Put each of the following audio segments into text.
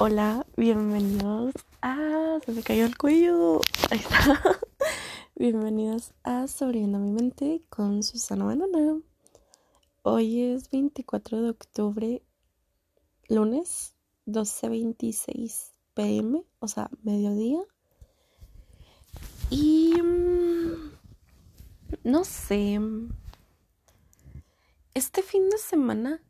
Hola, bienvenidos a... Se me cayó el cuello. Ahí está. bienvenidos a Sobreviviendo mi mente con Susana Banana. Hoy es 24 de octubre, lunes, 12.26 pm, o sea, mediodía. Y... Mm, no sé. Este fin de semana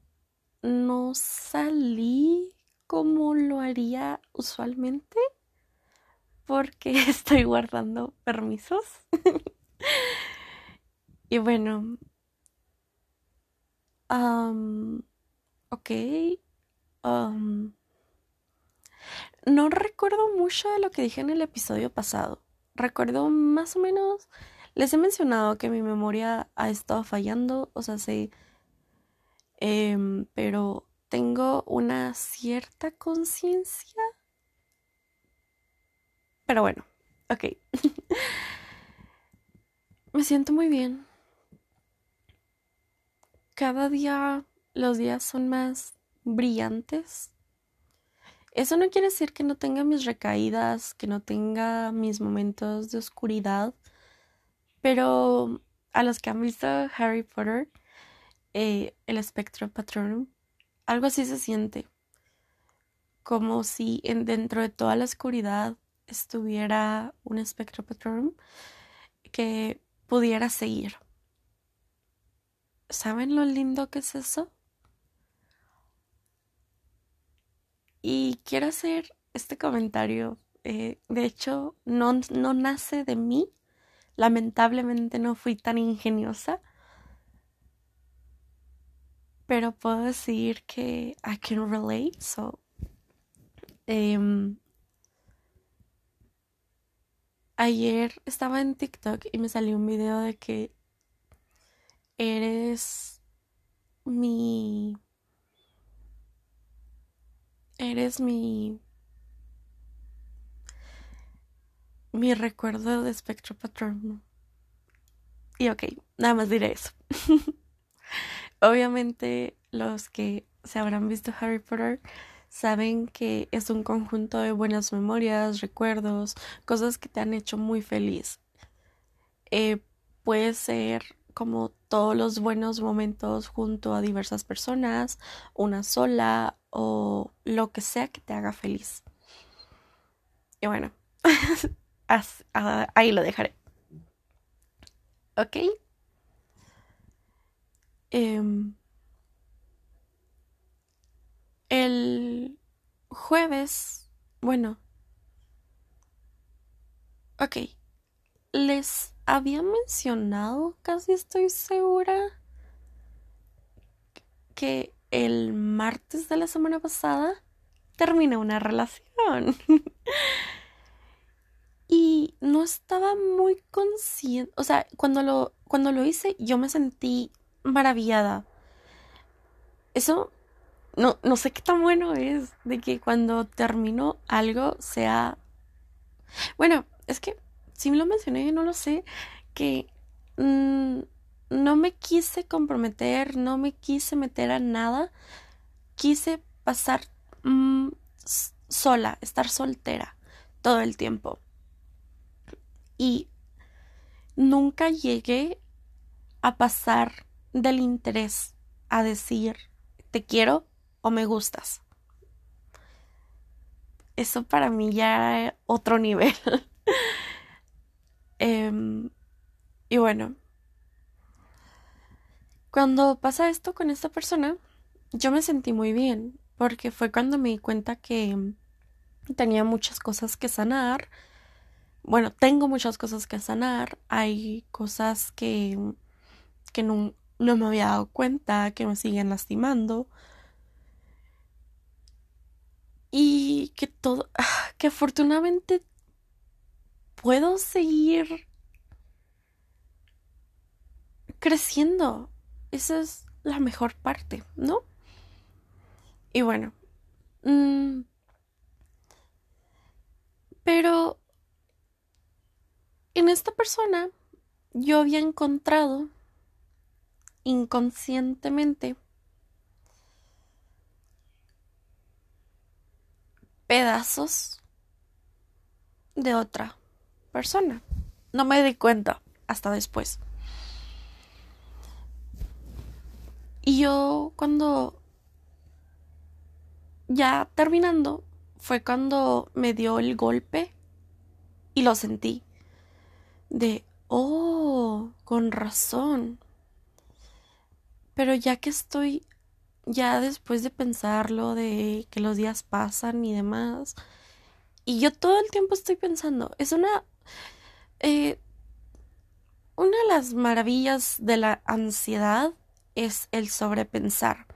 no salí como lo haría usualmente porque estoy guardando permisos. y bueno, ok. no recuerdo mucho de lo que dije en el episodio pasado. Recuerdo más o menos, les he mencionado que mi memoria ha estado fallando, o sea, sí, em, pero tengo una cierta conciencia. Pero bueno, ok. Me siento muy bien. Cada día los días son más brillantes. Eso no quiere decir que no tenga mis recaídas, que no tenga mis momentos de oscuridad, pero a los que han visto Harry Potter, eh, el espectro patronum, algo así se siente. Como si en, dentro de toda la oscuridad estuviera un espectro patronum que pudiera seguir. ¿Saben lo lindo que es eso? Y quiero hacer este comentario. Eh, de hecho, no, no nace de mí. Lamentablemente no fui tan ingeniosa pero puedo decir que I can relate, so em, ayer estaba en TikTok y me salió un video de que eres mi eres mi mi recuerdo de espectro patrón y ok, nada más diré eso Obviamente los que se habrán visto Harry Potter saben que es un conjunto de buenas memorias, recuerdos, cosas que te han hecho muy feliz. Eh, puede ser como todos los buenos momentos junto a diversas personas, una sola o lo que sea que te haga feliz. Y bueno, ahí lo dejaré. ¿Ok? Em, el jueves, bueno, ok, les había mencionado, casi estoy segura, que el martes de la semana pasada terminé una relación. y no estaba muy consciente, o sea, cuando lo, cuando lo hice yo me sentí maravillada. Eso no, no sé qué tan bueno es de que cuando termino algo sea... Bueno, es que si me lo mencioné, no lo sé, que mm, no me quise comprometer, no me quise meter a nada, quise pasar mm, sola, estar soltera todo el tiempo. Y nunca llegué a pasar del interés a decir te quiero o me gustas. Eso para mí ya era otro nivel. Em, y bueno, cuando pasa esto con esta persona, yo me sentí muy bien, porque fue cuando me di cuenta que tenía muchas cosas que sanar. Bueno, tengo muchas cosas que sanar. Hay cosas que, que no, no me había dado cuenta que me siguen lastimando. Y que todo, que afortunadamente puedo seguir creciendo. Esa es la mejor parte, ¿no? Y bueno. Mm, pero en esta persona yo había encontrado inconscientemente pedazos de otra persona. No me di cuenta hasta después. Y yo cuando ya terminando fue cuando me dio el golpe y lo sentí. De, oh, con razón. Pero ya que estoy, ya después de pensarlo, de que los días pasan y demás, y yo todo el tiempo estoy pensando, es una... Eh, una de las maravillas de la ansiedad es el sobrepensar.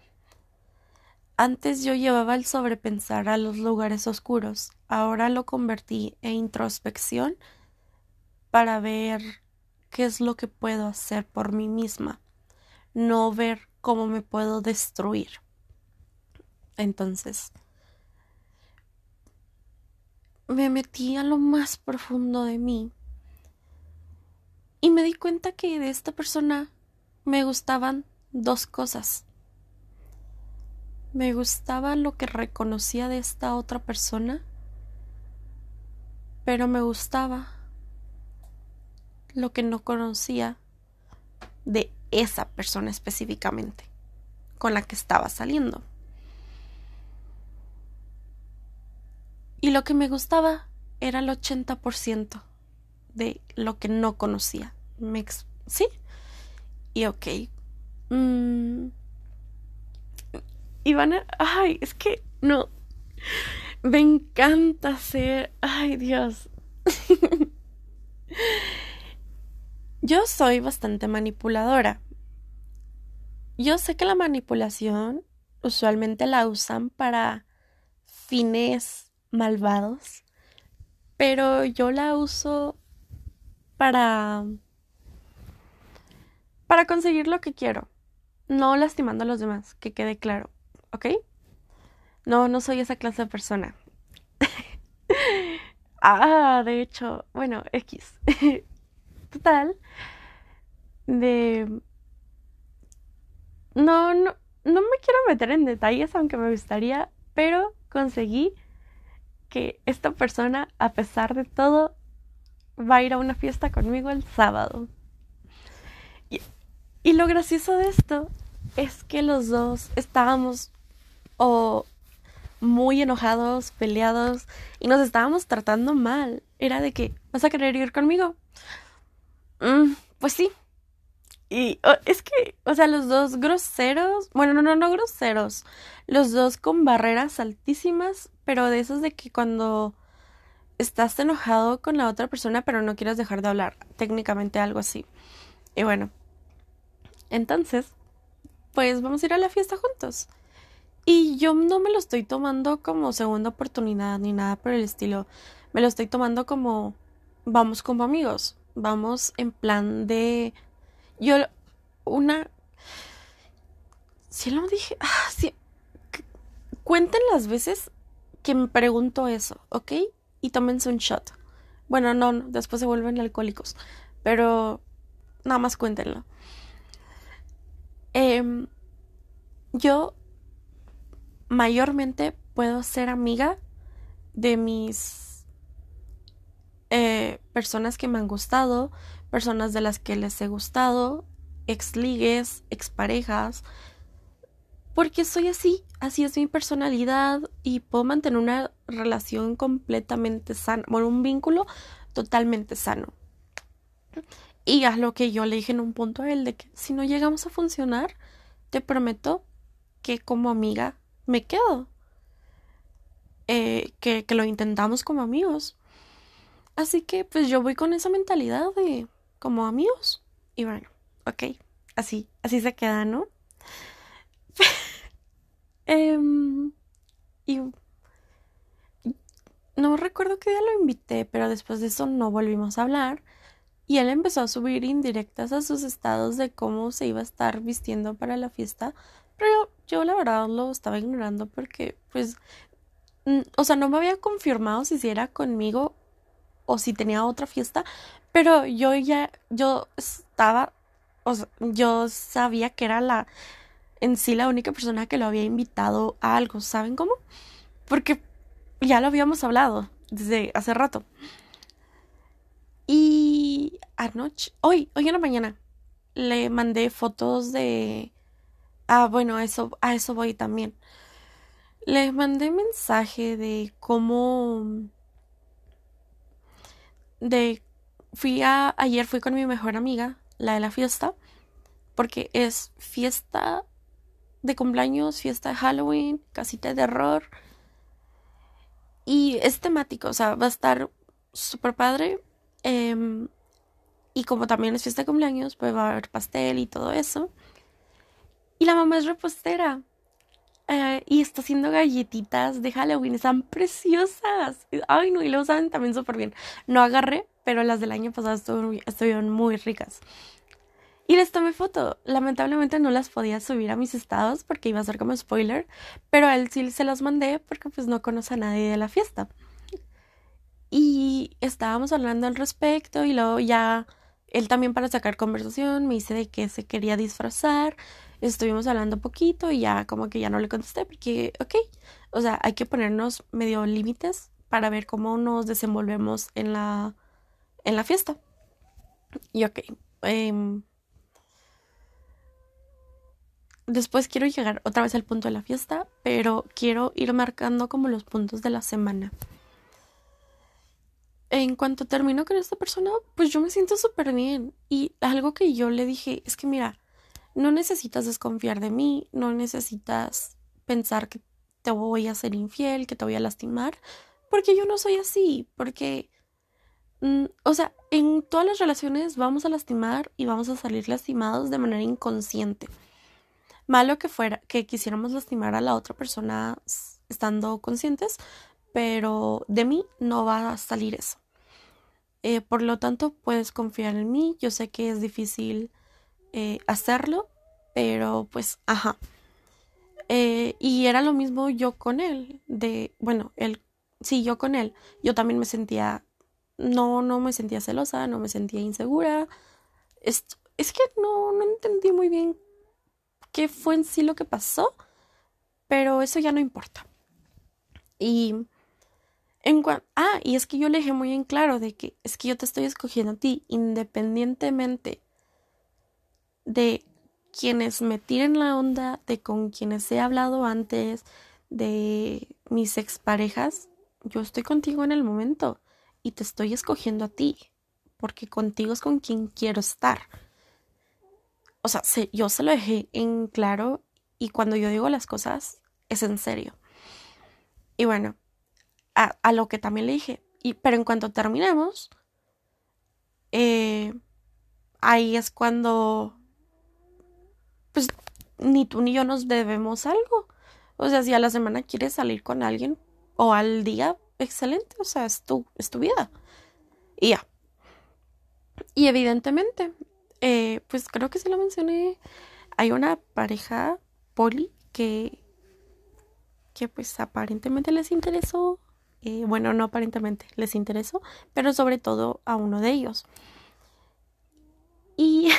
Antes yo llevaba el sobrepensar a los lugares oscuros, ahora lo convertí en introspección para ver qué es lo que puedo hacer por mí misma, no ver cómo me puedo destruir. Entonces, me metí a lo más profundo de mí y me di cuenta que de esta persona me gustaban dos cosas. Me gustaba lo que reconocía de esta otra persona, pero me gustaba lo que no conocía de esa persona específicamente con la que estaba saliendo. Y lo que me gustaba era el 80% de lo que no conocía. Me ¿Sí? Y ok. Mm, y van a... Ay, es que no. Me encanta ser... Ay, Dios. Yo soy bastante manipuladora. Yo sé que la manipulación usualmente la usan para fines malvados, pero yo la uso para para conseguir lo que quiero, no lastimando a los demás, que quede claro, ¿ok? No, no soy esa clase de persona. ah, de hecho, bueno, X. Total, de... No, no, no me quiero meter en detalles, aunque me gustaría, pero conseguí que esta persona, a pesar de todo, va a ir a una fiesta conmigo el sábado. Y, lo gracioso de esto es que los dos estábamos muy enojados, peleados y nos estábamos tratando mal. Era de que, ¿vas a querer ir conmigo? Mm, pues sí. Y es que, o sea, los dos groseros, bueno, no, no, no groseros, los dos con barreras altísimas, pero de esos de que cuando estás enojado con la otra persona, pero no quieres dejar de hablar, técnicamente algo así. Y bueno, entonces, pues vamos a ir a la fiesta juntos. Y yo no me lo estoy tomando como segunda oportunidad ni nada por el estilo. Me lo estoy tomando como vamos como amigos vamos en plan de... Yo, una... Si lo dije... Ah, sí. Cuenten las veces que me pregunto eso, ¿ok? Y tómense un shot. Bueno, no, no después se vuelven alcohólicos. Pero nada más cuéntenlo. Em, yo mayormente puedo ser amiga de mis eh, personas que me han gustado, personas de las que les he gustado, ex ligues, ex parejas, porque soy así, así es mi personalidad y puedo mantener una relación completamente sana, bueno, un vínculo totalmente sano. Y a lo que yo le dije en un punto a él de que si no llegamos a funcionar, te prometo que como amiga me quedo. Eh, que, que lo intentamos como amigos. Así que pues yo voy con esa mentalidad de como amigos. Y bueno, ok, así, así se queda, ¿no? Em, y no recuerdo qué día lo invité, pero después de eso no volvimos a hablar. Y él empezó a subir indirectas a sus estados de cómo se iba a estar vistiendo para la fiesta. Pero yo, la verdad lo estaba ignorando porque, pues, o sea, no me había confirmado si era conmigo o si tenía otra fiesta, pero yo ya, yo estaba, o sea, yo sabía que era la, en sí la única persona que lo había invitado a algo, ¿saben cómo? Porque ya lo habíamos hablado desde hace rato. Y anoche, hoy, hoy en la mañana, le mandé fotos de... Ah, bueno, eso, a eso voy también. Le mandé mensaje de cómo... De... Fui a... Ayer fui con mi mejor amiga, la de la fiesta, porque es fiesta de cumpleaños, fiesta de Halloween, casita de terror. Y es temático, o sea, va a estar súper padre. Em, y como también es fiesta de cumpleaños, pues va a haber pastel y todo eso. Y la mamá es repostera. Eh, y está haciendo galletitas de Halloween. Están preciosas. Ay, no, y lo saben también súper bien. No agarré, pero las del año pasado estuvieron muy ricas. Y les tomé foto. Lamentablemente no las podía subir a mis estados porque iba a ser como spoiler, pero a él sí se las mandé porque pues no conoce a nadie de la fiesta. Y estábamos hablando al respecto y luego ya él también para sacar conversación me dice de que se quería disfrazar. Estuvimos hablando poquito y ya como que ya no le contesté porque, ok, o sea, hay que ponernos medio límites para ver cómo nos desenvolvemos en la, en la fiesta. Y ok, eh, después quiero llegar otra vez al punto de la fiesta, pero quiero ir marcando como los puntos de la semana. En cuanto termino con esta persona, pues yo me siento súper bien. Y algo que yo le dije es que mira, no necesitas desconfiar de mí, no necesitas pensar que te voy a ser infiel, que te voy a lastimar, porque yo no soy así, porque, mm, o sea, en todas las relaciones vamos a lastimar y vamos a salir lastimados de manera inconsciente. Malo que fuera que quisiéramos lastimar a la otra persona estando conscientes, pero de mí no va a salir eso. Eh, por lo tanto, puedes confiar en mí. Yo sé que es difícil eh, hacerlo, pero pues, ajá. Eh, y era lo mismo yo con él. De, bueno, él, sí, yo con él. Yo también me sentía, no, no me sentía celosa, no me sentía insegura. Es, es que no, no entendí muy bien qué fue en sí lo que pasó, pero eso ya no importa. Y en ah, y es que yo le dije muy en claro de que es que yo te estoy escogiendo a ti independientemente de quienes me tiren la onda, de con quienes he hablado antes, de mis exparejas, yo estoy contigo en el momento y te estoy escogiendo a ti, porque contigo es con quien quiero estar o sea, yo se lo dejé en claro y cuando yo digo las cosas es en serio. Y bueno, a, lo que también le dije, y, pero en cuanto terminemos, eh, ahí es cuando, pues, ni tú ni yo nos debemos algo. O sea, si a la semana quieres salir con alguien o al día, excelente, o sea, es tu, es tu vida. Y ya. Y evidentemente, eh, pues creo que sí lo mencioné. Hay una pareja poli que, que pues aparentemente les interesó. Eh, bueno, no aparentemente les interesó, pero sobre todo a uno de ellos. Y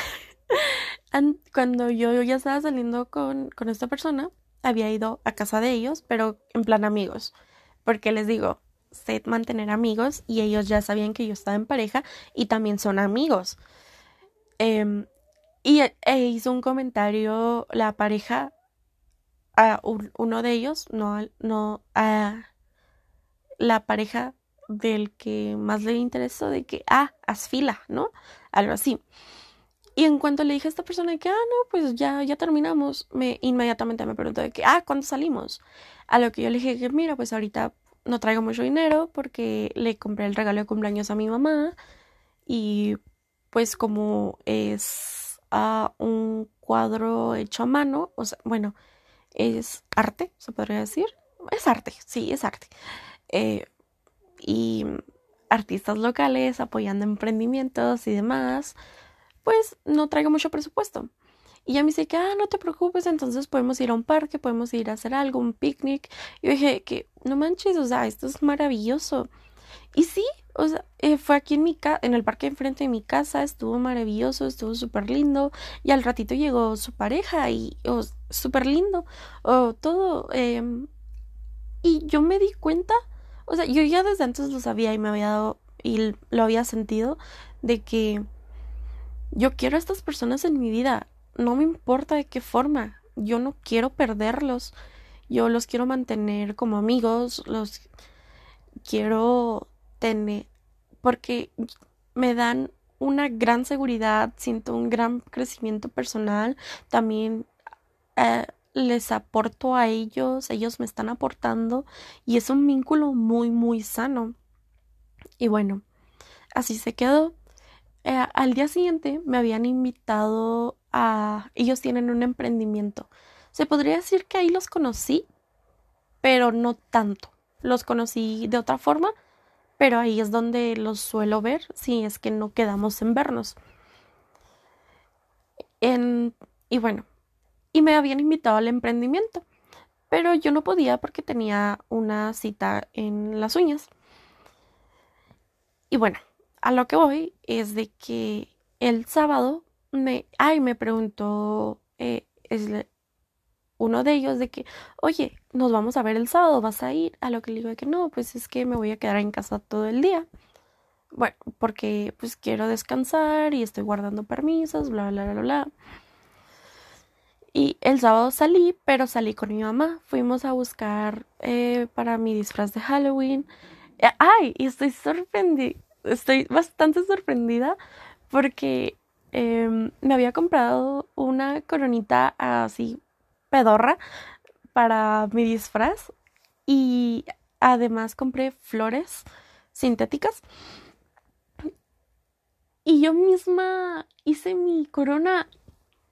cuando yo, ya estaba saliendo con, con esta persona, había ido a casa de ellos, pero en plan amigos. Porque les digo, sé mantener amigos y ellos ya sabían que yo estaba en pareja y también son amigos. Em, y e hizo un comentario la pareja a uno de ellos, no, no a la pareja del que más le interesó, de que, ah, haz fila, ¿no? Algo así. Y en cuanto le dije a esta persona que, ah, no, pues ya, ya terminamos, me inmediatamente me preguntó de que, ah, ¿cuándo salimos? A lo que yo le dije que, mira, pues ahorita no traigo mucho dinero porque le compré el regalo de cumpleaños a mi mamá y pues como es un cuadro hecho a mano, o sea, bueno, es arte, se podría decir. Es arte, sí, es arte. Eh, y artistas locales apoyando emprendimientos y demás, pues no traigo mucho presupuesto. Y ya me dice que, ah, no te preocupes, entonces podemos ir a un parque, podemos ir a hacer algo, un picnic. Y yo dije que, no manches, o sea, esto es maravilloso. Y sí, o sea, eh, fue aquí en mi en el parque enfrente de mi casa, estuvo maravilloso, estuvo súper lindo. Y al ratito llegó su pareja y oh, súper lindo, oh, todo. Em, y yo me di cuenta, o sea, yo ya desde antes lo sabía y me había dado, y lo había sentido, de que yo quiero a estas personas en mi vida, no me importa de qué forma, yo no quiero perderlos, yo los quiero mantener como amigos, los quiero tener, porque me dan una gran seguridad, siento un gran crecimiento personal, también eh, les aporto a ellos, ellos me están aportando y es un vínculo muy, muy sano. Y bueno, así se quedó. Eh, al día siguiente me habían invitado a... Ellos tienen un emprendimiento. Se podría decir que ahí los conocí, pero no tanto. Los conocí de otra forma, pero ahí es donde los suelo ver si es que no quedamos en vernos. En... Y bueno, y me habían invitado al emprendimiento, pero yo no podía porque tenía una cita en las uñas. Y bueno, a lo que voy es de que el sábado me, ay, me preguntó eh, es uno de ellos de que, oye, nos vamos a ver el sábado, ¿vas a ir? A lo que le digo de que no, pues es que me voy a quedar en casa todo el día. Bueno, porque pues quiero descansar y estoy guardando permisos, bla, bla, bla, bla. Y el sábado salí, pero salí con mi mamá. Fuimos a buscar eh, para mi disfraz de Halloween. Eh, ay, y estoy sorprendida, estoy bastante sorprendida porque em, me había comprado una coronita así pedorra para mi disfraz y además compré flores sintéticas. Y yo misma hice mi corona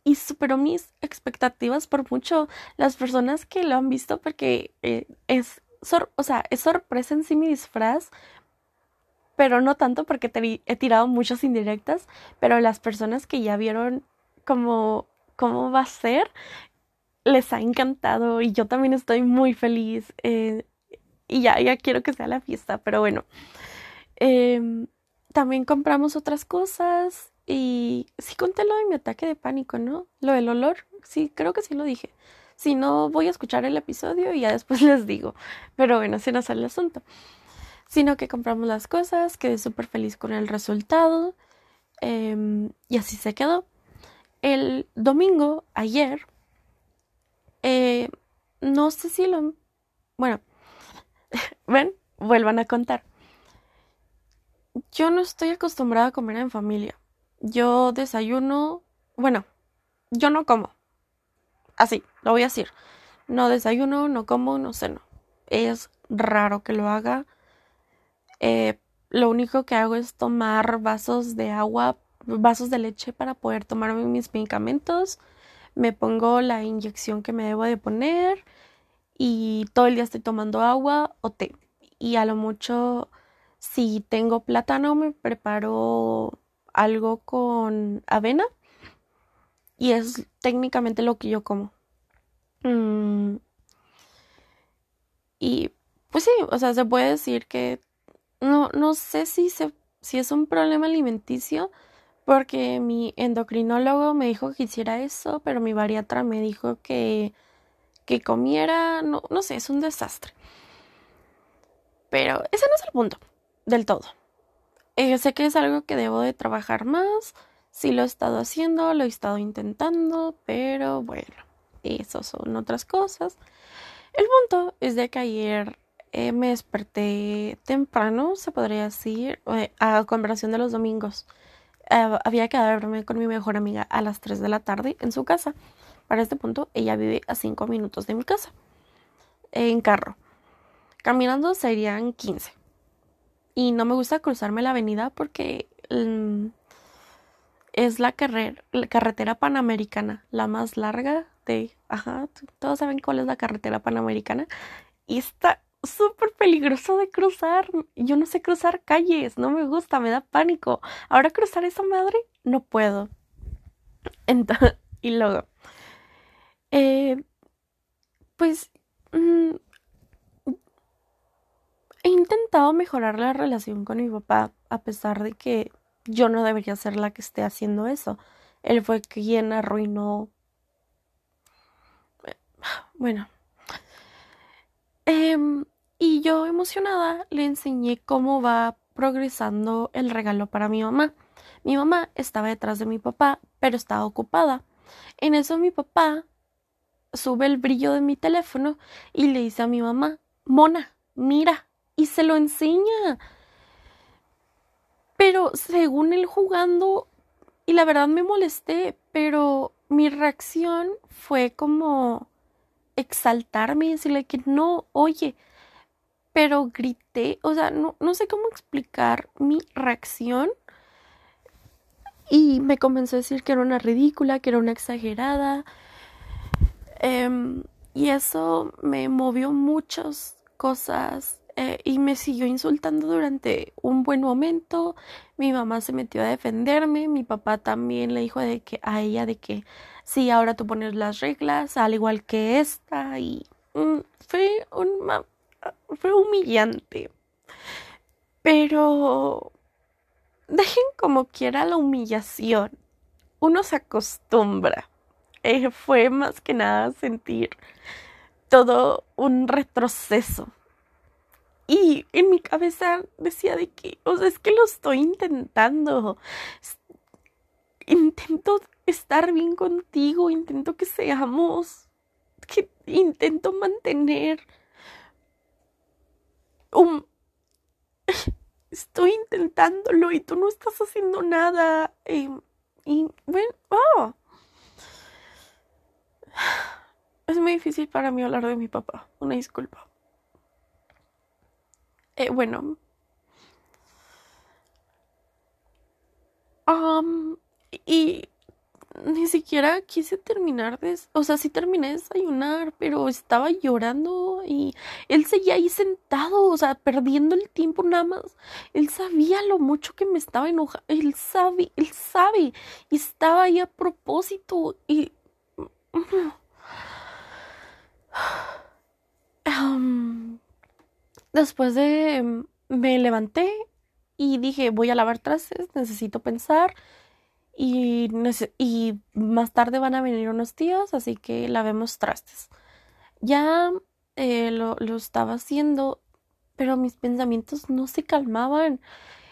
y superó mis expectativas por mucho. Las personas que lo han visto, porque eh, es, o sea, es sorpresa en sí mi disfraz, pero no tanto porque te he tirado muchas indirectas, pero las personas que ya vieron cómo, cómo va a ser, les ha encantado y yo también estoy muy feliz. Eh, y ya, ya quiero que sea la fiesta, pero bueno. Em, también compramos otras cosas y sí conté lo de mi ataque de pánico, ¿no? Lo del olor, sí, creo que sí lo dije. Si no, voy a escuchar el episodio y ya después les digo. Pero bueno, así no sale el asunto. Sino que compramos las cosas, quedé súper feliz con el resultado. Em, y así se quedó. El domingo, ayer, eh, no sé si lo... Bueno, ven, vuelvan a contar. Yo no estoy acostumbrada a comer en familia. Yo desayuno, bueno, yo no como. Así, lo voy a decir. No desayuno, no como, no ceno. Es raro que lo haga. Eh, lo único que hago es tomar vasos de agua, vasos de leche para poder tomarme mis medicamentos. Me pongo la inyección que me debo de poner y todo el día estoy tomando agua o té. Y a lo mucho, si tengo plátano, me preparo algo con avena y es técnicamente lo que yo como. Mm. Y pues sí, o sea, se puede decir que no, no sé si, se, si es un problema alimenticio porque mi endocrinólogo me dijo que hiciera eso, pero mi bariatra me dijo que, que comiera, no, no sé, es un desastre. Pero ese no es el punto del todo. Eh, sé que es algo que debo de trabajar más. Sí lo he estado haciendo, lo he estado intentando, pero bueno, eso son otras cosas. El punto es de que ayer eh, me desperté temprano, se podría decir, eh, a comparación de los domingos. había que verme con mi mejor amiga a las 3 de la tarde en su casa. Para este punto, ella vive a 5 minutos de mi casa, en carro. Caminando serían 15 y no me gusta cruzarme la avenida porque mm, es la, la, carretera panamericana, la más larga de... Ajá, todos saben cuál es la carretera panamericana. Y está súper peligroso de cruzar. Yo no sé cruzar calles, no me gusta, me da pánico. Ahora cruzar esa madre, no puedo. Entonces, y luego, eh, pues mm, he intentado mejorar la relación con mi papá a pesar de que yo no debería ser la que esté haciendo eso. Él fue quien arruinó... Bueno. Em, Y yo emocionada le enseñé cómo va progresando el regalo para mi mamá. Mi mamá estaba detrás de mi papá, pero estaba ocupada. En eso mi papá sube el brillo de mi teléfono y le dice a mi mamá, Mona, mira, y se lo enseña. Pero según él jugando, y la verdad me molesté, pero mi reacción fue como exaltarme y decirle que no, oye, pero grité, o sea, no, no sé cómo explicar mi reacción. Y me comenzó a decir que era una ridícula, que era una exagerada. Em, y eso me movió muchas cosas eh, y me siguió insultando durante un buen momento. Mi mamá se metió a defenderme, mi papá también le dijo de que a ella de que sí, ahora tú pones las reglas, al igual que esta, y mm, fue un fue humillante. Pero dejen como quiera la humillación. Uno se acostumbra. Eh, fue más que nada sentir todo un retroceso. Y en mi cabeza decía de que, o sea, es que lo estoy intentando. Intento estar bien contigo, intento que seamos, que intento mantener Estoy intentándolo y tú no estás haciendo nada. Y, y bueno, oh. Es muy difícil para mí hablar de mi papá. Una disculpa. Eh, bueno. Um, y ni siquiera quise terminar de... O sea, sí terminé de desayunar, pero estaba llorando y él seguía ahí sentado, o sea, perdiendo el tiempo nada más. Él sabía lo mucho que me estaba enojando. Él sabe, él sabe. Y estaba ahí a propósito y... después de... Me levanté y dije, voy a lavar trastes, necesito pensar y, más tarde van a venir unos tíos, así que lavemos trastes. Ya eh, lo, lo estaba haciendo, pero mis pensamientos no se calmaban.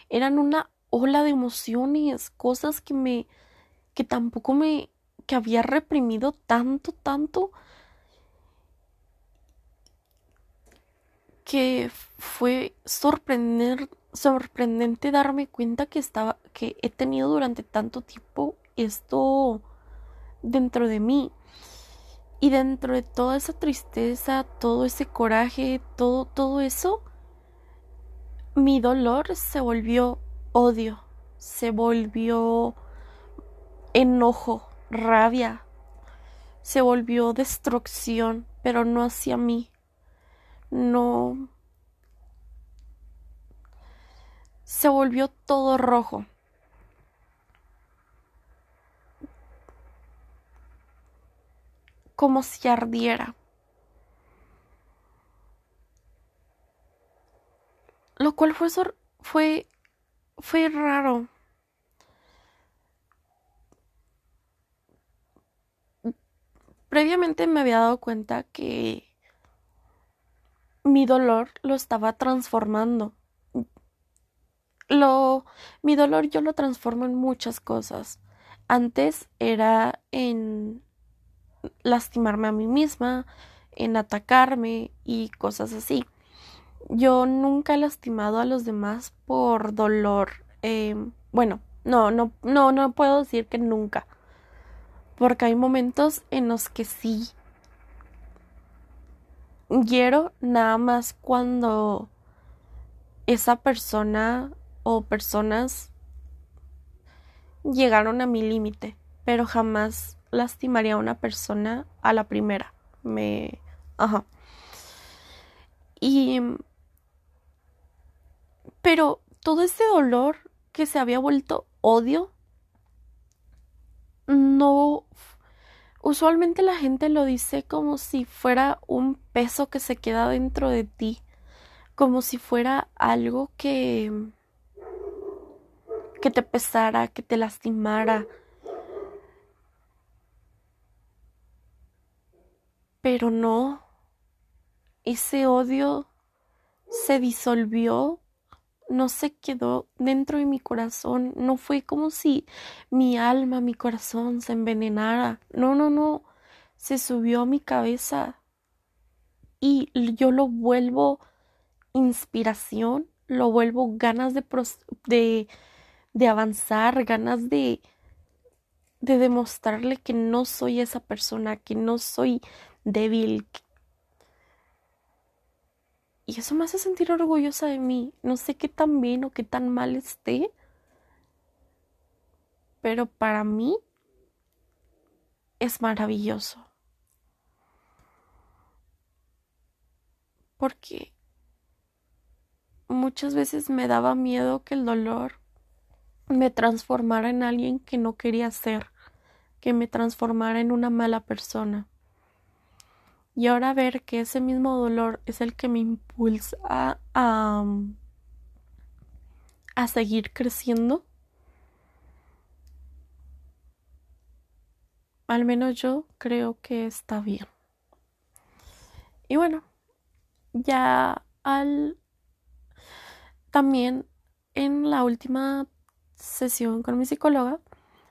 Eran una ola de emociones, cosas que me, que tampoco me, que había reprimido tanto, tanto, que fue sorprender, sorprendente darme cuenta que estaba que he tenido durante tanto tiempo esto dentro de mí y dentro de toda esa tristeza, todo ese coraje, todo todo eso mi dolor se volvió odio, se volvió enojo, rabia, se volvió destrucción, pero no hacia mí. No se volvió todo rojo. Como si ardiera. Lo cual fue, fue, fue raro. Previamente me había dado cuenta que mi dolor lo estaba transformando lo mi dolor yo lo transformo en muchas cosas. Antes era en lastimarme a mí misma, en atacarme y cosas así. Yo nunca he lastimado a los demás por dolor. Em, bueno, no, no, no, no puedo decir que nunca. Porque hay momentos en los que sí hiero nada más cuando esa persona o personas llegaron a mi límite, pero jamás lastimaría a una persona a la primera. Me... Ajá. Y... Pero todo ese dolor que se había vuelto odio, no... Usualmente la gente lo dice como si fuera un peso que se queda dentro de ti, como si fuera algo que que te pesara, que te lastimara. Pero no, ese odio se disolvió, no se quedó dentro de mi corazón, no fue como si mi alma, mi corazón se envenenara, no, no, no, se subió a mi cabeza y yo lo vuelvo inspiración, lo vuelvo ganas de, de, de avanzar, ganas de, de demostrarle que no soy esa persona, que no soy débil. Y eso me hace sentir orgullosa de mí. No sé qué tan bien o qué tan mal esté, pero para mí es maravilloso. Porque muchas veces me daba miedo que el dolor me transformara en alguien que no quería ser, que me transformara en una mala persona. Y ahora ver que ese mismo dolor es el que me impulsa a, a, a seguir creciendo. Al menos yo creo que está bien. Y bueno, ya al también en la última sesión con mi psicóloga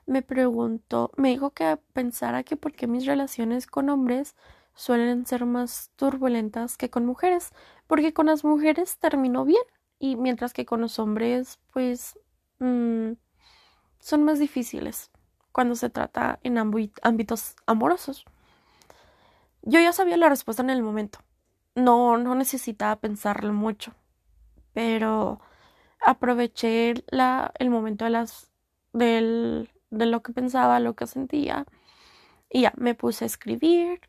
me preguntó, me dijo que pensara que por qué mis relaciones con hombres suelen ser más turbulentas que con mujeres, porque con las mujeres terminó bien y mientras que con los hombres pues mm, son más difíciles cuando se trata en ámbitos amorosos. Yo ya sabía la respuesta en el momento. No, no necesitaba pensarlo mucho. Pero aproveché la, el momento de las del, de lo que pensaba, lo que sentía. Y ya, me puse a escribir.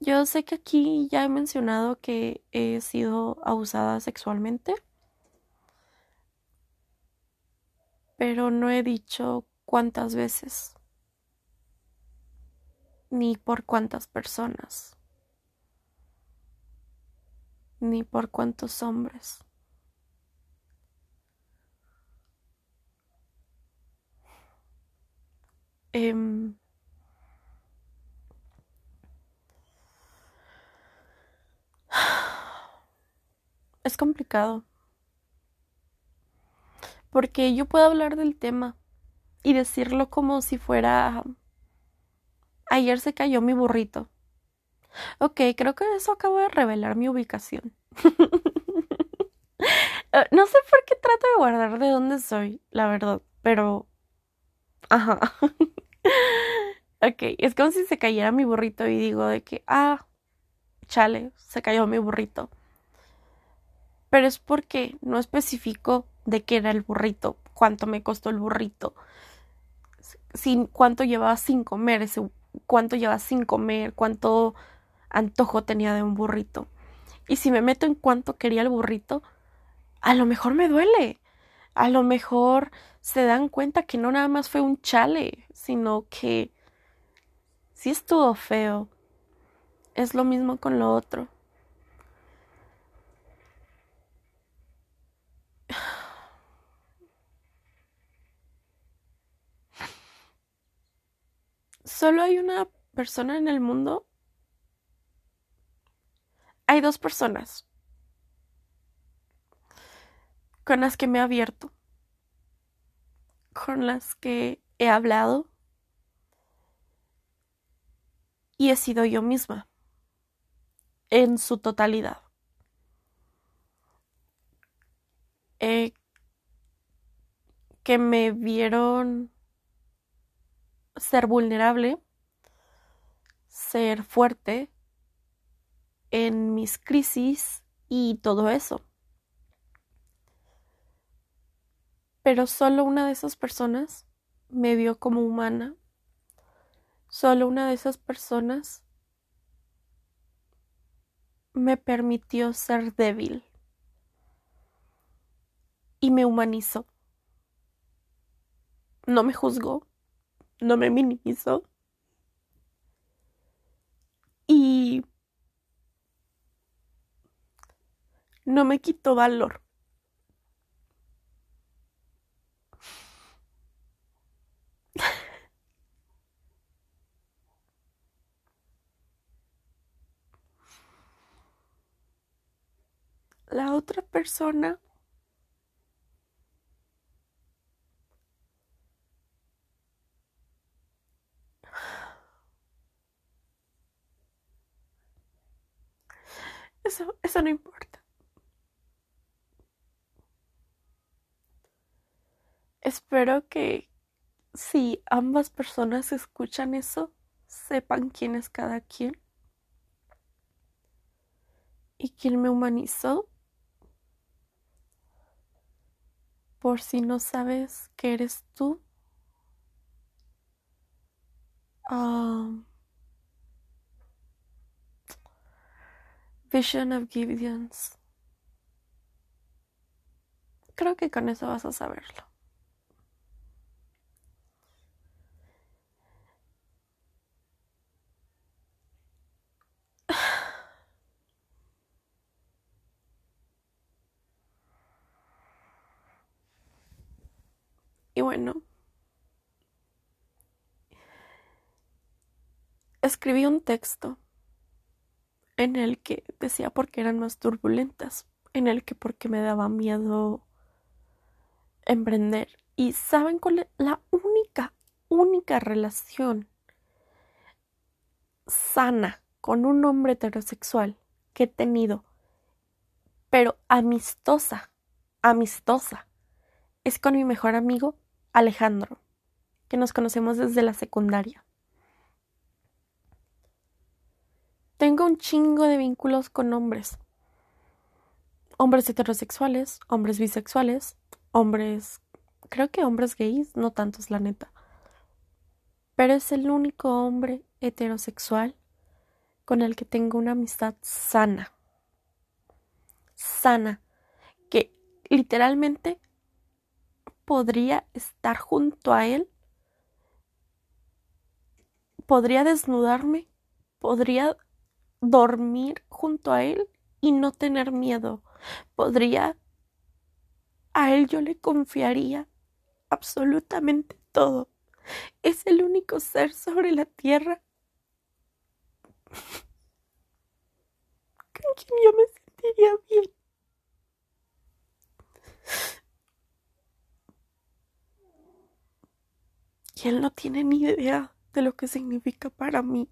Yo sé que aquí ya he mencionado que he sido abusada sexualmente. Pero no he dicho cuántas veces. Ni por cuántas personas. Ni por cuántos hombres. Em, es complicado. Porque yo puedo hablar del tema y decirlo como si fuera... Ayer se cayó mi burrito. Ok, creo que eso acabo de revelar mi ubicación. Eh, no sé por qué trato de guardar de dónde soy, la verdad, pero... Ajá. ok, es como si se cayera mi burrito y digo de que, ah, chale, se cayó mi burrito. Pero es porque no especifico de qué era el burrito, cuánto me costó el burrito, sin, cuánto llevaba sin comer, cuánto llevaba sin comer, cuánto antojo tenía de un burrito. Y si me meto en cuánto quería el burrito, a lo mejor me duele. A lo mejor se dan cuenta que no nada más fue un chale, sino que sí estuvo feo. Es lo mismo con lo otro. Solo hay una persona en el mundo. Hay dos personas con las que me he abierto, con las que he hablado y he sido yo misma en su totalidad. Eh, que me vieron ser vulnerable, ser fuerte en mis crisis y todo eso. Pero solo una de esas personas me vio como humana. Solo una de esas personas me permitió ser débil y me humanizó. No me juzgó, no me minimizó. Y no me quitó valor. la otra persona Eso, eso no importa. Espero que si ambas personas escuchan eso, sepan quién es cada quien y quién me humanizó. Por si no sabes que eres tú. Um, Vision of Gideons. Creo que con eso vas a saberlo. Y bueno, escribí un texto en el que decía porque eran más turbulentas, en el que porque me daba miedo emprender. Y saben cuál es la única, única relación sana con un hombre heterosexual que he tenido, pero amistosa, amistosa, es con mi mejor amigo Alejandro, que nos conocemos desde la secundaria. Tengo un chingo de vínculos con hombres. Hombres heterosexuales, hombres bisexuales, hombres... Creo que hombres gays, no tantos, la neta. Pero es el único hombre heterosexual con el que tengo una amistad sana. Sana. Que literalmente podría estar junto a él. Podría desnudarme. Podría dormir junto a él y no tener miedo. Podría... A él yo le confiaría absolutamente todo. Es el único ser sobre la tierra con quien yo me sentiría bien. Y él no tiene ni idea de lo que significa para mí.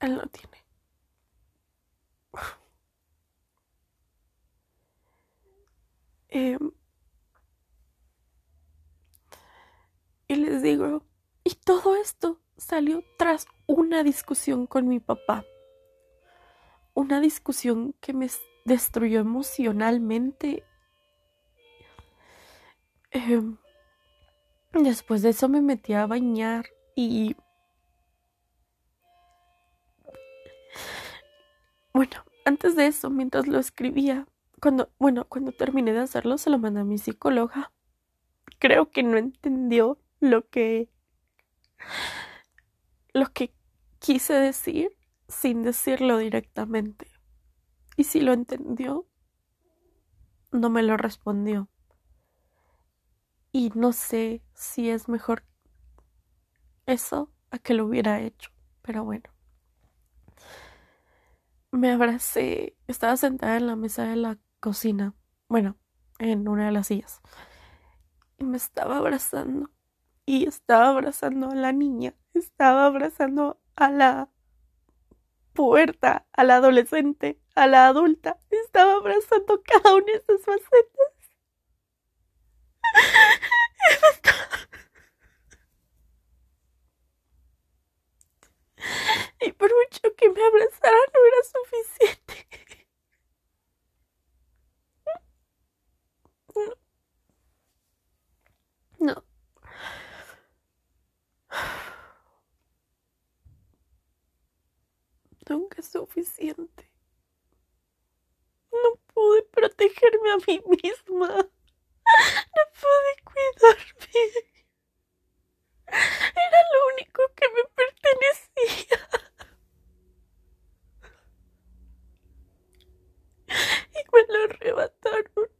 Él no tiene. Em, y les digo, y todo esto salió tras una discusión con mi papá. Una discusión que me destruyó emocionalmente. Em, después de eso me metí a bañar y Bueno, antes de eso, mientras lo escribía, cuando, bueno, cuando terminé de hacerlo, se lo mandé a mi psicóloga. Creo que no entendió lo que lo que quise decir sin decirlo directamente. Y si lo entendió, no me lo respondió. Y no sé si es mejor eso a que lo hubiera hecho, pero bueno me abracé, estaba sentada en la mesa de la cocina, bueno, en una de las sillas, y me estaba abrazando, y estaba abrazando a la niña, estaba abrazando a la puerta, a la adolescente, a la adulta, estaba abrazando cada una de esas facetas. Y por mucho que me abrazara no era suficiente. No. No. Nunca es suficiente. No pude protegerme a mí misma. No pude cuidarme. Era lo único que me pertenecía. Y me lo arrebataron.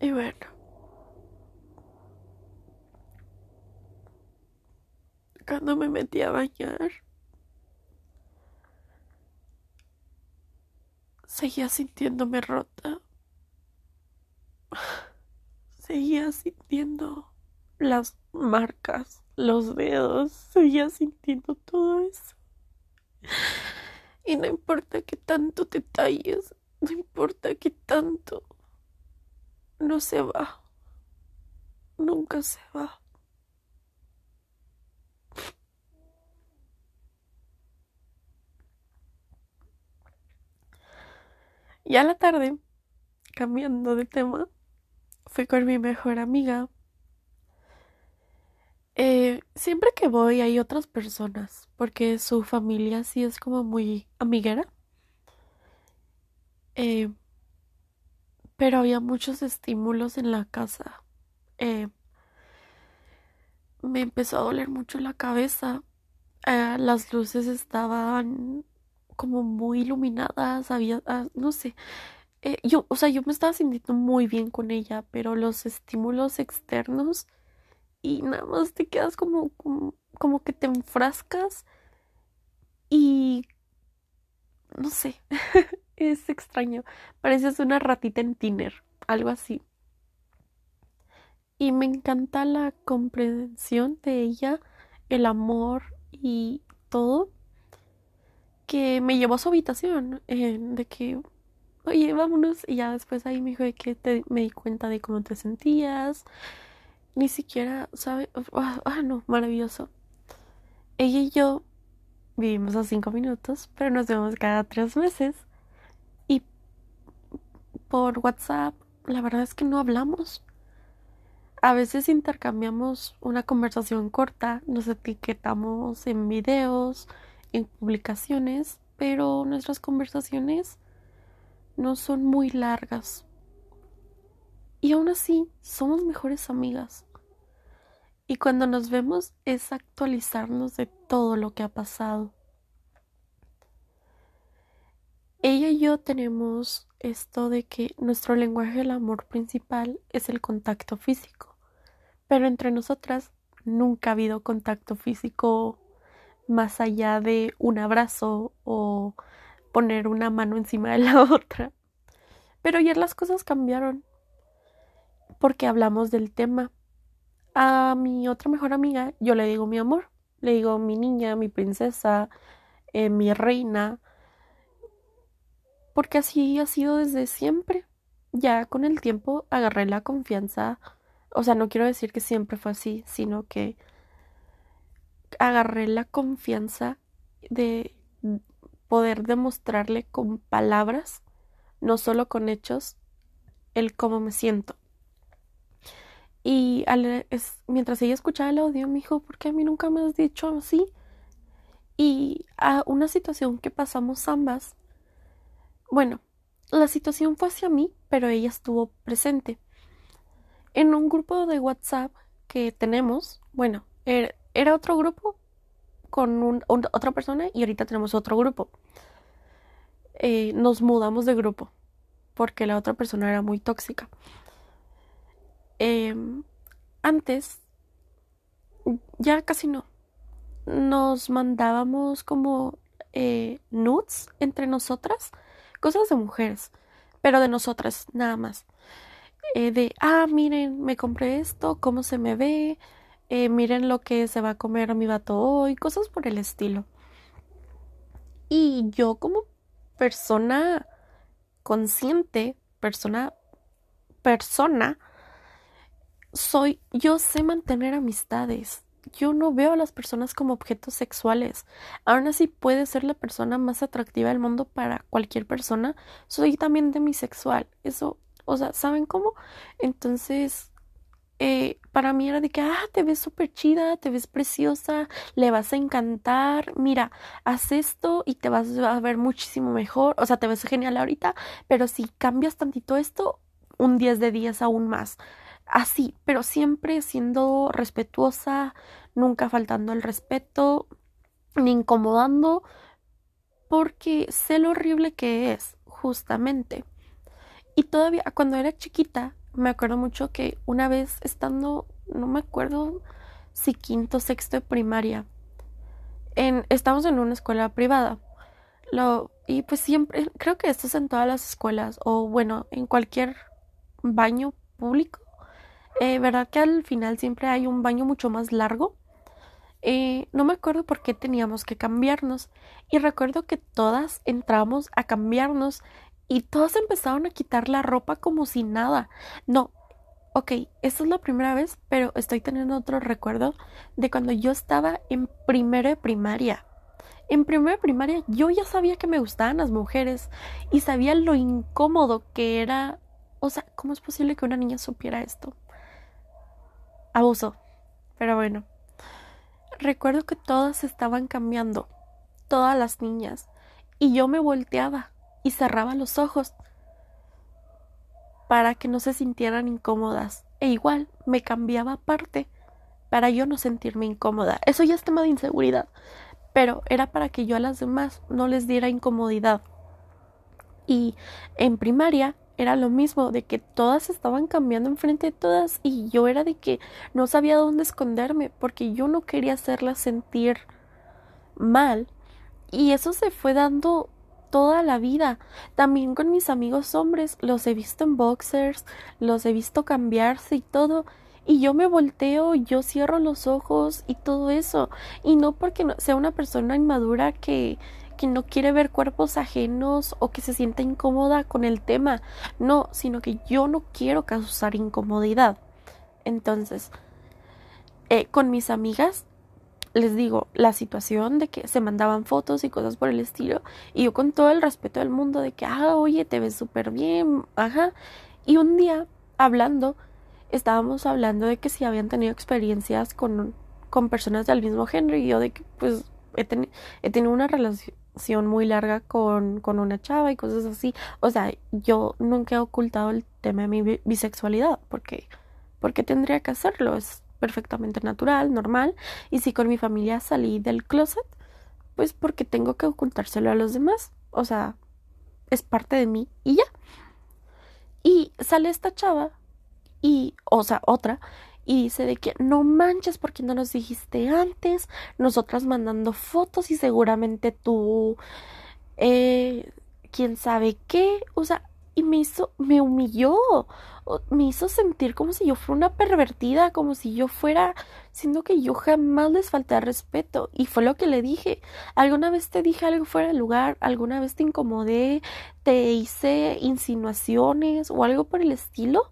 Y bueno. Cuando me metí a bañar, seguía sintiéndome rota. Seguía sintiendo las marcas, los dedos, seguía sintiendo todo eso. Y no importa que tanto te talles, no importa que tanto, no se va, nunca se va. Y a la tarde, cambiando de tema, fui con mi mejor amiga. Eh, siempre que voy hay otras personas, porque su familia sí es como muy amiguera. Eh, pero había muchos estímulos en la casa. Eh, me empezó a doler mucho la cabeza. las luces estaban como muy iluminadas, había, ah, no sé, eh, yo, o sea, yo me estaba sintiendo muy bien con ella, pero los estímulos externos y nada más te quedas como, como, que te enfrascas y no sé, es extraño, pareces una ratita en Tiner, algo así. Y me encanta la comprensión de ella, el amor y todo que me llevó a su habitación, de que, oye, vámonos. Y ya después ahí me dijo que te, me di cuenta de cómo te sentías. Ni siquiera, ¿sabe? Ah, ah, no, maravilloso. Ella y yo vivimos a cinco minutos, pero nos vemos cada tres meses. Por WhatsApp, la verdad es que no hablamos. A veces intercambiamos una conversación corta, nos etiquetamos en videos, en publicaciones, pero nuestras conversaciones no son muy largas. Y aún así, somos mejores amigas. Y cuando nos vemos es actualizarnos de todo lo que ha pasado. Ella y yo tenemos esto de que nuestro lenguaje del amor principal es el contacto físico, pero entre nosotras nunca ha habido contacto físico más allá de un abrazo o poner una mano encima de la otra. Pero ayer las cosas cambiaron porque hablamos del tema. A mi otra mejor amiga yo le digo mi amor, le digo mi niña, mi princesa, eh, mi reina, porque así ha sido desde siempre. Ya con el tiempo agarré la confianza, o sea, no quiero decir que siempre fue así, sino que agarré la confianza de poder demostrarle con palabras, no solo con hechos, el cómo me siento. Y mientras ella escuchaba el audio, me dijo, ¿por qué a mí nunca me has dicho así? Y a una situación que pasamos ambas, bueno, la situación fue hacia mí, pero ella estuvo presente. En un grupo de WhatsApp que tenemos, bueno, er, era otro grupo con otra persona y ahorita tenemos otro grupo. Eh, nos mudamos de grupo porque la otra persona era muy tóxica. Em, antes, ya casi no. Nos mandábamos como eh, nudes entre nosotras, cosas de mujeres, pero de nosotras nada más. Eh, de, ah, miren, me compré esto, cómo se me ve, eh, miren lo que se va a comer mi vato hoy, cosas por el estilo. Y yo como persona consciente, persona, persona, soy, yo sé mantener amistades. Yo no veo a las personas como objetos sexuales. Aún así puede ser la persona más atractiva del mundo para cualquier persona. Soy también demisexual. Eso, o sea, ¿saben cómo? Entonces, eh, para mí era de que, ah, te ves súper chida, te ves preciosa, le vas a encantar, mira, haz esto y te vas a ver muchísimo mejor, o sea, te ves genial ahorita, pero si cambias tantito esto, un 10 de 10 aún más. Así, pero siempre siendo respetuosa, nunca faltando el respeto, ni incomodando, porque sé lo horrible que es, justamente. Y todavía cuando era chiquita, me acuerdo mucho que una vez estando, no me acuerdo si quinto, sexto de primaria, en, estamos en una escuela privada. Lo, y pues siempre, creo que esto es en todas las escuelas, o bueno, en cualquier baño público. Eh, ¿Verdad que al final siempre hay un baño mucho más largo? Eh, no me acuerdo por qué teníamos que cambiarnos. Y recuerdo que todas entramos a cambiarnos y todas empezaron a quitar la ropa como si nada. No, ok, esta es la primera vez, pero estoy teniendo otro recuerdo de cuando yo estaba en primero de primaria. En primero de primaria yo ya sabía que me gustaban las mujeres y sabía lo incómodo que era. O sea, ¿cómo es posible que una niña supiera esto? Abuso. Pero bueno. Recuerdo que todas estaban cambiando. Todas las niñas. Y yo me volteaba y cerraba los ojos para que no se sintieran incómodas. E igual me cambiaba aparte para yo no sentirme incómoda. Eso ya es tema de inseguridad, pero era para que yo a las demás no les diera incomodidad. Y en primaria era lo mismo, de que todas estaban cambiando enfrente de todas y yo era de que no sabía dónde esconderme porque yo no quería hacerlas sentir mal. Y eso se fue dando toda la vida. También con mis amigos hombres, los he visto en boxers, los he visto cambiarse y todo. Y yo me volteo, yo cierro los ojos y todo eso. Y no porque sea una persona inmadura que, que no quiere ver cuerpos ajenos o que se sienta incómoda con el tema. No, sino que yo no quiero causar incomodidad. Entonces, eh, con mis amigas les digo, la situación de que se mandaban fotos y cosas por el estilo, y yo con todo el respeto del mundo de que, ah, oye, te ves súper bien, ajá. Y un día, hablando, estábamos hablando de que si habían tenido experiencias con, con personas del mismo género, y yo de que, pues, he, he tenido una relación muy larga con, con una chava y cosas así. O sea, yo nunca he ocultado el tema de mi bisexualidad, porque, porque tendría que hacerlo, es perfectamente natural, normal, y si con mi familia salí del closet, pues porque tengo que ocultárselo a los demás, o sea, es parte de mí y ya. Y sale esta chava y, o sea, otra, y dice de que no manches porque no nos dijiste antes, nosotras mandando fotos y seguramente tú, eh, quién sabe qué, o sea, y me hizo, me humilló, me hizo sentir como si yo fuera una pervertida, como si yo fuera, siendo que yo jamás les falté respeto. Y fue lo que le dije. ¿Alguna vez te dije algo fuera de lugar? ¿Alguna vez te incomodé? ¿Te hice insinuaciones o algo por el estilo?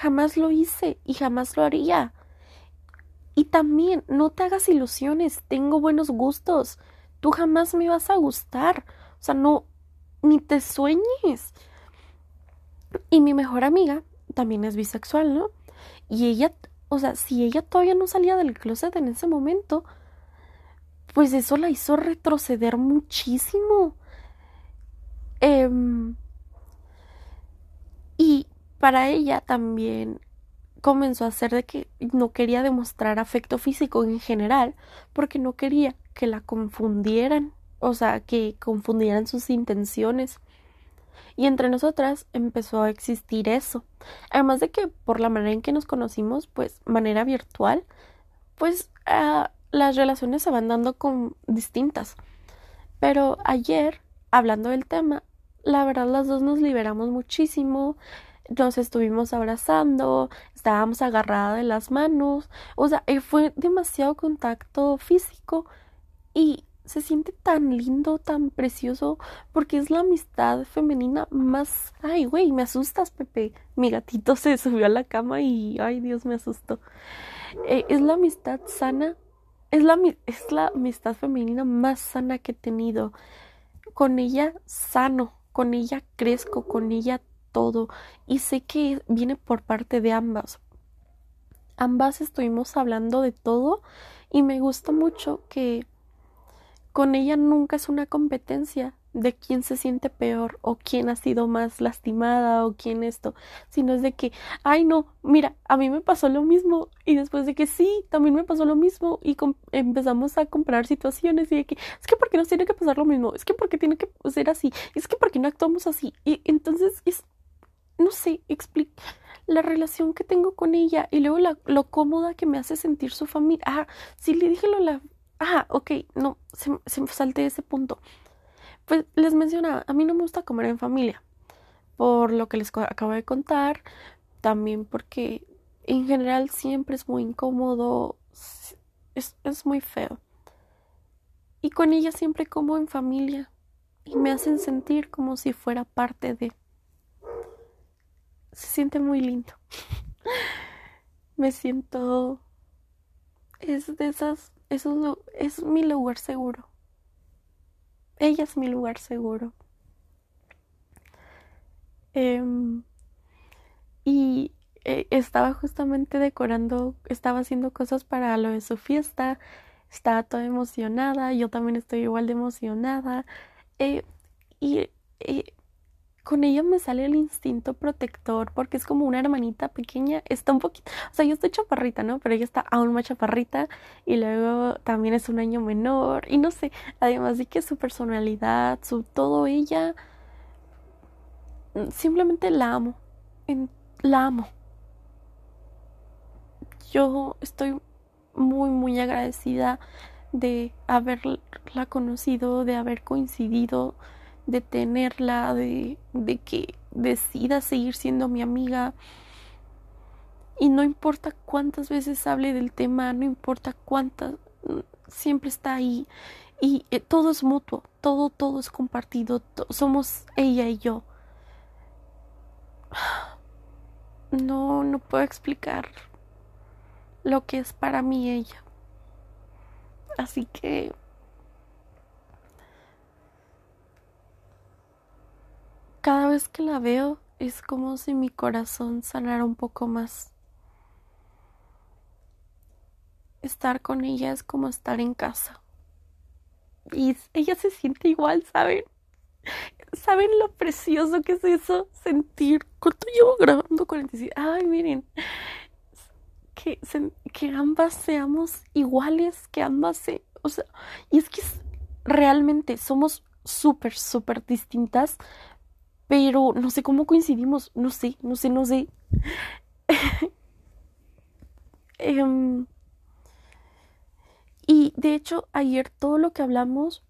Jamás lo hice y jamás lo haría. Y también, no te hagas ilusiones, tengo buenos gustos. Tú jamás me vas a gustar. O sea, no, ni te sueñes. Y mi mejor amiga también es bisexual, ¿no? Y ella, o sea, si ella todavía no salía del closet en ese momento, pues eso la hizo retroceder muchísimo. Em, y para ella también comenzó a hacer de que no quería demostrar afecto físico en general porque no quería que la confundieran, o sea, que confundieran sus intenciones. Y entre nosotras empezó a existir eso. Además de que por la manera en que nos conocimos, pues manera virtual, pues ah, las relaciones se van dando con distintas. Pero ayer, hablando del tema, la verdad las dos nos liberamos muchísimo, nos estuvimos abrazando, estábamos agarradas de las manos, o sea, eh, fue demasiado contacto físico y se siente tan lindo, tan precioso, porque es la amistad femenina más... Ay, güey, me asustas, Pepe. Mi gatito se subió a la cama y... Ay, Dios, me asustó. Eh, es la amistad sana, es la, es la amistad femenina más sana que he tenido. Con ella sano, con ella crezco, con ella todo. Y sé que viene por parte de ambas. Ambas estuvimos hablando de todo y me gusta mucho que con ella nunca es una competencia de quién se siente peor o quién ha sido más lastimada o quién esto, sino es de que, ay no, mira, a mí me pasó lo mismo y después de que sí, también me pasó lo mismo y empezamos a comprar situaciones y de que, es que porque nos tiene que pasar lo mismo, es que porque tiene que ser así, es que porque no actuamos así y entonces es, no sé, explica, la relación que tengo con ella y luego la, lo cómoda que me hace sentir su familia. Ah, sí le dije lo la... Ah, ok, no, se, se salté ese punto. Pues les mencionaba, a mí no me gusta comer en familia, por lo que les acabo de contar, también porque en general siempre es muy incómodo, es, es muy feo. Y con ella siempre como en familia y me hacen sentir como si fuera parte de... Se siente muy lindo. me siento... Es de esas... Eso es mi lugar seguro. Ella es mi lugar seguro. Em, y eh, estaba justamente decorando, estaba haciendo cosas para lo de su fiesta, estaba toda emocionada, yo también estoy igual de emocionada. Eh, y eh, con ella me sale el instinto protector porque es como una hermanita pequeña, está un poquito, o sea, yo estoy chaparrita, ¿no? Pero ella está aún más chaparrita y luego también es un año menor y no sé, además de que su personalidad, su todo ella, simplemente la amo, la amo. Yo estoy muy, muy agradecida de haberla conocido, de haber coincidido, de tenerla, de, de que decida seguir siendo mi amiga. Y no importa cuántas veces hable del tema, no importa cuántas, siempre está ahí. Y eh, todo es mutuo, todo, todo es compartido, somos ella y yo. No, no puedo explicar lo que es para mí ella. Así que cada vez que la veo es como si mi corazón sanara un poco más. Estar con ella es como estar en casa. Y ella se siente igual, ¿saben? ¿Saben lo precioso que es eso? Sentir. ¿Cuánto llevo grabando 46? Ay, miren que, ambas seamos iguales, que ambas se... O sea, y es que realmente somos súper, súper distintas, pero no sé cómo coincidimos, no sé, no sé, no sé. Em, y de hecho, ayer todo lo que hablamos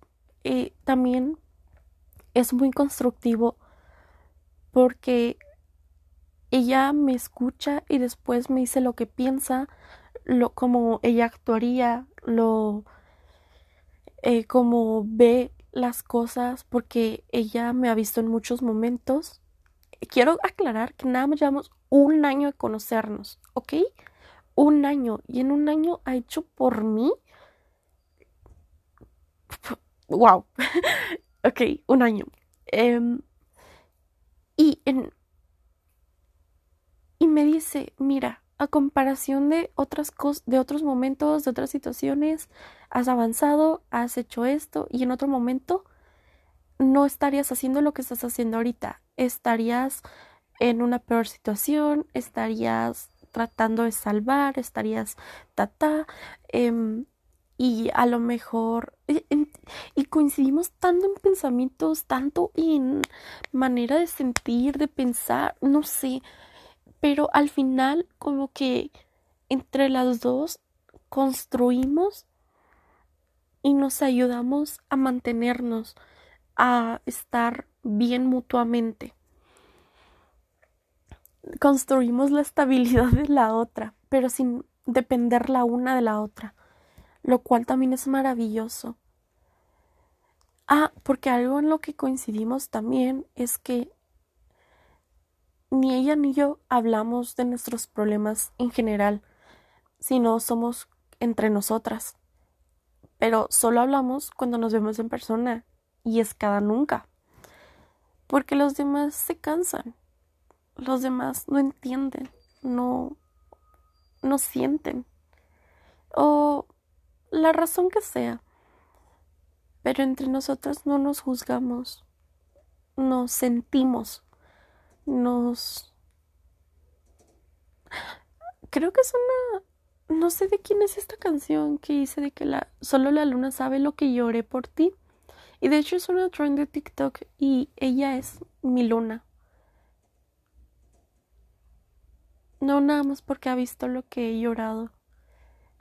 eh, también es muy constructivo porque ella me escucha y después me dice lo que piensa, lo como ella actuaría, lo eh, como ve las cosas, porque ella me ha visto en muchos momentos. Quiero aclarar que nada más llevamos un año de conocernos, ¿ok? Un año. Y en un año ha hecho por mí. ¡Wow! ok, un año. Em, y en y me dice, mira, a comparación de otras cosas, de otros momentos, de otras situaciones, has avanzado, has hecho esto y en otro momento no estarías haciendo lo que estás haciendo ahorita. Estarías en una peor situación, estarías tratando de salvar, estarías tata, em, y a lo mejor y coincidimos tanto en pensamientos, tanto en manera de sentir, de pensar, no sé, pero al final como que entre las dos construimos y nos ayudamos a mantenernos, a estar bien mutuamente. Construimos la estabilidad de la otra, pero sin depender la una de la otra, lo cual también es maravilloso. Ah, porque algo en lo que coincidimos también es que ni ella ni yo hablamos de nuestros problemas en general, sino somos entre nosotras. Pero solo hablamos cuando nos vemos en persona, y es cada nunca. Porque los demás se cansan, los demás no entienden, no, no sienten, o la razón que sea. Pero entre nosotras no nos juzgamos, nos sentimos nos... Creo que es una... No sé de quién es esta canción que dice de que la... solo la luna sabe lo que lloré por ti. Y de hecho es una trend de TikTok y ella es mi luna. No nada más porque ha visto lo que he llorado.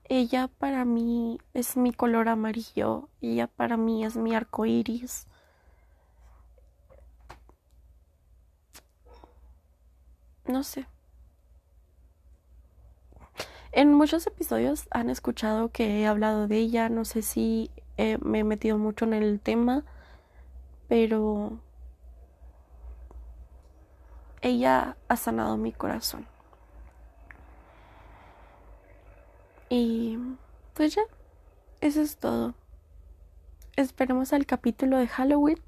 Ella para mí es mi color amarillo. Ella para mí es mi arco iris. No sé. En muchos episodios han escuchado que he hablado de ella. No sé si eh, me he metido mucho en el tema. Pero ella ha sanado mi corazón. Y pues ya, eso es todo. Esperemos al capítulo de Halloween.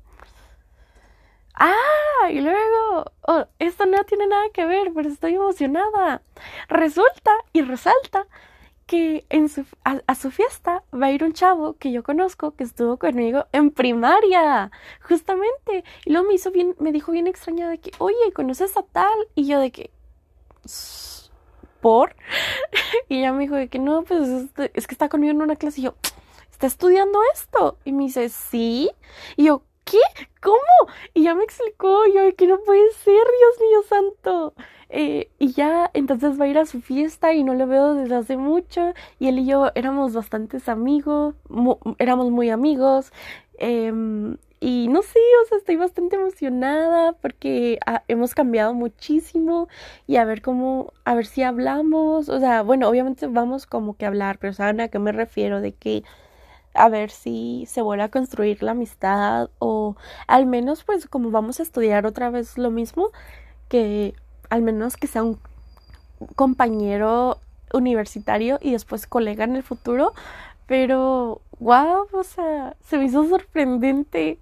Ah, y luego, oh, esto no tiene nada que ver, pero estoy emocionada. Resulta y resalta que en su, a, su fiesta va a ir un chavo que yo conozco que estuvo conmigo en primaria, justamente. Y luego me hizo bien, me dijo bien extraña de que, oye, ¿conoces a tal? Y yo de que, ¿por? y ella me dijo de que no, pues este, es, que está conmigo en una clase y yo, ¿está estudiando esto? Y me dice, sí. Y yo, ¿qué? ¿Cómo? Y ya me explicó, yo, que no puede ser, Dios mío santo. Eh, y ya entonces va a ir a su fiesta y no lo veo desde hace mucho. Y él y yo éramos bastantes amigos, éramos muy amigos. Em, y no sé, o sea, estoy bastante emocionada porque ah, hemos cambiado muchísimo y a ver cómo, a ver si hablamos. O sea, bueno, obviamente vamos como que a hablar, pero ¿saben a qué me refiero? De que a ver si se vuelve a construir la amistad o al menos pues como vamos a estudiar otra vez lo mismo, que al menos que sea un compañero universitario y después colega en el futuro, pero wow, o sea, se me hizo sorprendente.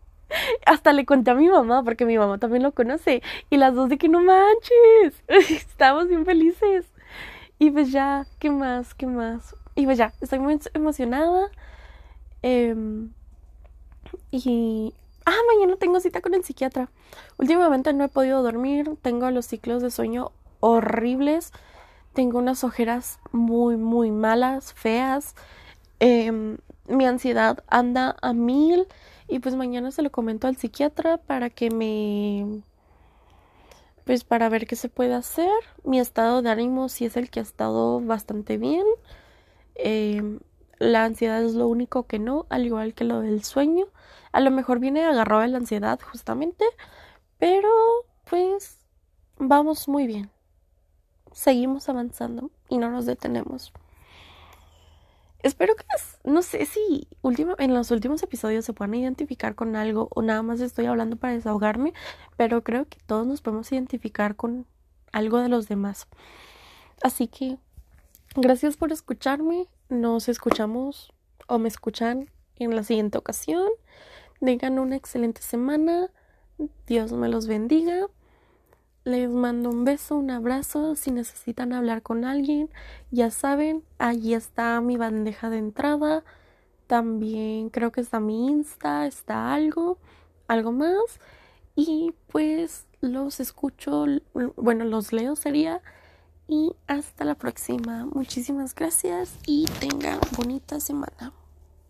Hasta le conté a mi mamá, porque mi mamá también lo conoce, y las dos de que no manches, estamos bien felices. Y pues ya, ¿qué más? ¿Qué más? Y pues ya, estoy muy emocionada. Em, y ah, mañana tengo cita con el psiquiatra. Últimamente no he podido dormir, tengo los ciclos de sueño horribles, tengo unas ojeras muy, muy malas, feas. Em, mi ansiedad anda a mil y pues mañana se lo comento al psiquiatra para que me pues para ver qué se puede hacer. Mi estado de ánimo sí es el que ha estado bastante bien. Em, la ansiedad es lo único que no, al igual que lo del sueño. A lo mejor viene agarrado de la ansiedad justamente, pero pues vamos muy bien. Seguimos avanzando y no nos detenemos. Espero que no sé si en los últimos episodios se puedan identificar con algo o nada más estoy hablando para desahogarme, pero creo que todos nos podemos identificar con algo de los demás. Así que gracias por escucharme. Nos escuchamos o me escuchan en la siguiente ocasión. Tengan una excelente semana. Dios me los bendiga. Les mando un beso, un abrazo. Si necesitan hablar con alguien, ya saben, allí está mi bandeja de entrada. También creo que está mi Insta, está algo, algo más. Y pues los escucho, bueno, los leo sería. Y hasta la próxima. Muchísimas gracias y tengan bonita semana.